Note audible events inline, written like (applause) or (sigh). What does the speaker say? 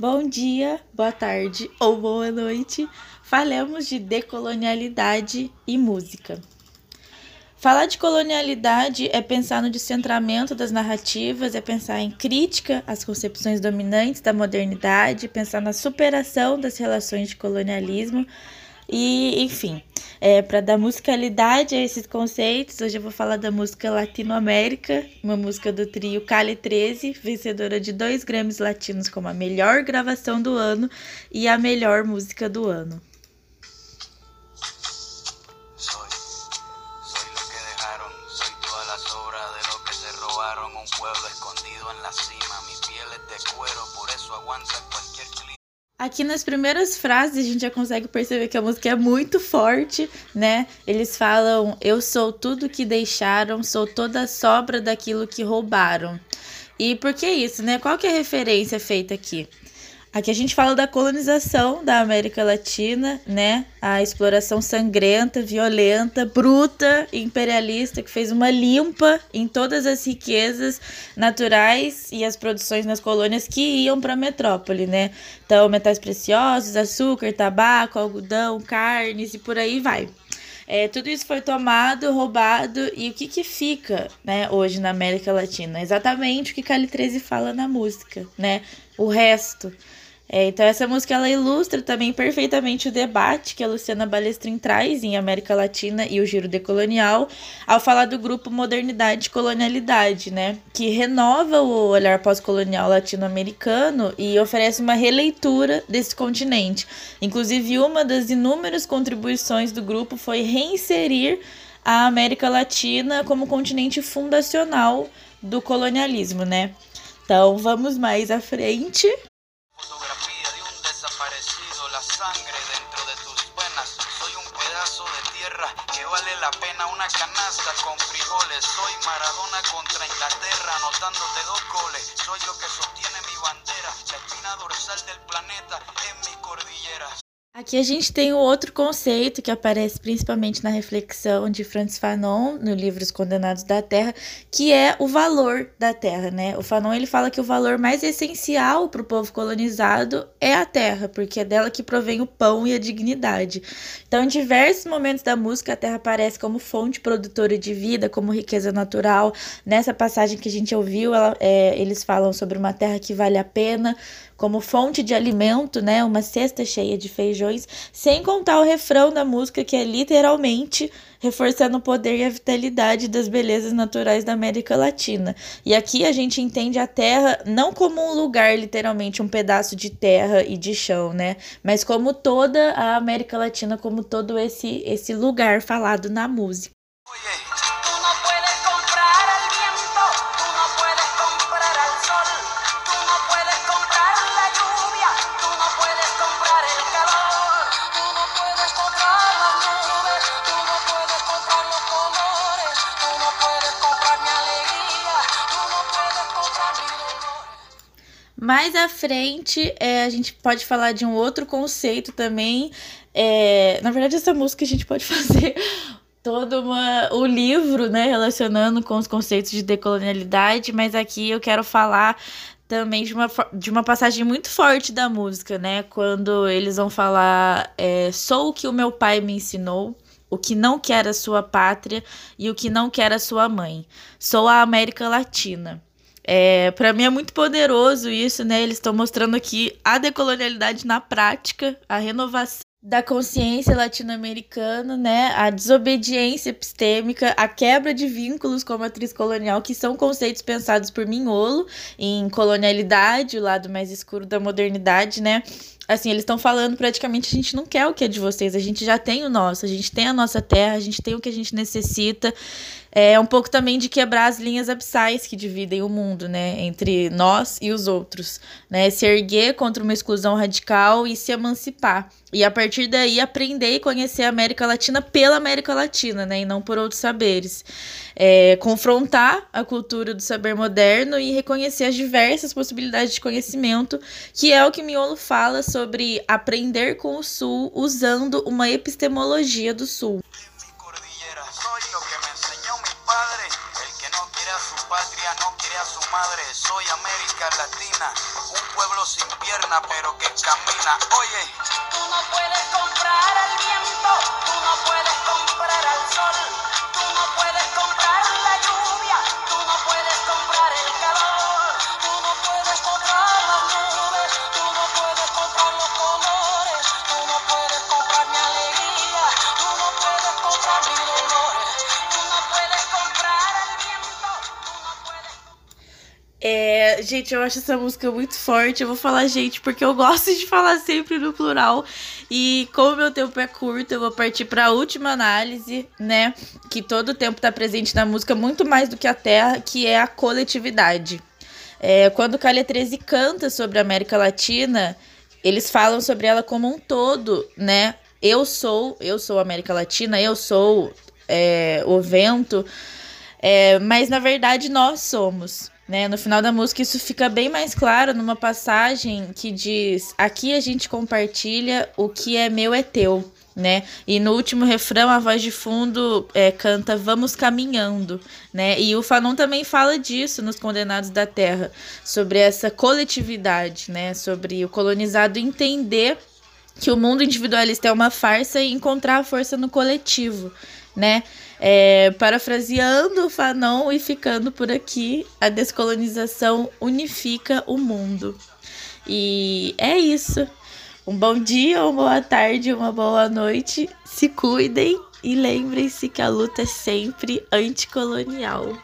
Bom dia, boa tarde ou boa noite. Falemos de decolonialidade e música. Falar de colonialidade é pensar no descentramento das narrativas, é pensar em crítica às concepções dominantes da modernidade, pensar na superação das relações de colonialismo e, enfim, é, para dar musicalidade a esses conceitos, hoje eu vou falar da música Latinoamérica, uma música do trio Cali 13, vencedora de dois Grammys latinos como a melhor gravação do ano e a melhor música do ano. Aqui nas primeiras frases a gente já consegue perceber que a música é muito forte, né? Eles falam: Eu sou tudo que deixaram, sou toda a sobra daquilo que roubaram. E por que isso, né? Qual que é a referência feita aqui? Aqui a gente fala da colonização da América Latina, né? A exploração sangrenta, violenta, bruta, imperialista, que fez uma limpa em todas as riquezas naturais e as produções nas colônias que iam para a metrópole, né? Então, metais preciosos, açúcar, tabaco, algodão, carnes e por aí vai. É, tudo isso foi tomado, roubado, e o que, que fica né, hoje na América Latina? Exatamente o que Cali 13 fala na música, né? O resto. É, então essa música ela ilustra também perfeitamente o debate que a Luciana Balestrin traz em América Latina e o giro decolonial ao falar do grupo Modernidade e Colonialidade, né, que renova o olhar pós-colonial latino-americano e oferece uma releitura desse continente. Inclusive uma das inúmeras contribuições do grupo foi reinserir a América Latina como continente fundacional do colonialismo, né? Então vamos mais à frente. Sangre dentro de tus venas. Soy un pedazo de tierra que vale la pena una canasta con frijoles. Soy Maradona contra Inglaterra, anotándote dos goles. Soy lo que sostiene mi bandera, la espina dorsal del planeta. Aqui a gente tem o outro conceito que aparece principalmente na reflexão de Francis Fanon no livro Os Condenados da Terra, que é o valor da terra, né? O Fanon ele fala que o valor mais essencial para o povo colonizado é a terra, porque é dela que provém o pão e a dignidade. Então, em diversos momentos da música, a terra aparece como fonte produtora de vida, como riqueza natural. Nessa passagem que a gente ouviu, ela, é, eles falam sobre uma terra que vale a pena como fonte de alimento, né? Uma cesta cheia de sem contar o refrão da música que é literalmente reforçando o poder e a vitalidade das belezas naturais da América Latina. E aqui a gente entende a terra não como um lugar, literalmente, um pedaço de terra e de chão, né? Mas como toda a América Latina, como todo esse, esse lugar falado na música. Mais à frente, é, a gente pode falar de um outro conceito também. É, na verdade, essa música a gente pode (laughs) fazer todo uma, o livro, né, relacionando com os conceitos de decolonialidade, mas aqui eu quero falar também de uma, de uma passagem muito forte da música, né? Quando eles vão falar: é, Sou o que o meu pai me ensinou, o que não quer a sua pátria e o que não quer a sua mãe. Sou a América Latina. É, para mim é muito poderoso isso, né? Eles estão mostrando aqui a decolonialidade na prática, a renovação da consciência latino-americana, né? A desobediência epistêmica, a quebra de vínculos com a matriz colonial, que são conceitos pensados por Minholo em colonialidade, o lado mais escuro da modernidade, né? Assim, eles estão falando praticamente a gente não quer o que é de vocês, a gente já tem o nosso, a gente tem a nossa terra, a gente tem o que a gente necessita. É um pouco também de quebrar as linhas abissais que dividem o mundo, né, entre nós e os outros, né, se erguer contra uma exclusão radical e se emancipar. E a partir daí aprender e conhecer a América Latina pela América Latina, né, e não por outros saberes. É, confrontar a cultura do saber moderno e reconhecer as diversas possibilidades de conhecimento, que é o que Miolo fala sobre aprender com o Sul usando uma epistemologia do Sul. Soy América Latina, un pueblo sin pierna, pero que camina. Oye, É, gente, eu acho essa música muito forte. Eu vou falar gente porque eu gosto de falar sempre no plural. E como meu tempo é curto, eu vou partir para a última análise, né? Que todo o tempo está presente na música, muito mais do que a terra, que é a coletividade. É, quando Calha 13 canta sobre a América Latina, eles falam sobre ela como um todo, né? Eu sou, eu sou América Latina, eu sou é, o vento, é, mas na verdade nós somos. Né? No final da música, isso fica bem mais claro numa passagem que diz: Aqui a gente compartilha o que é meu é teu. Né? E no último refrão, a voz de fundo é, canta Vamos Caminhando, né? E o Fanon também fala disso nos Condenados da Terra, sobre essa coletividade, né? Sobre o colonizado entender que o mundo individualista é uma farsa e encontrar a força no coletivo, né? É, parafraseando o Fanon e ficando por aqui, a descolonização unifica o mundo. E é isso. Um bom dia, uma boa tarde, uma boa noite. Se cuidem e lembrem-se que a luta é sempre anticolonial.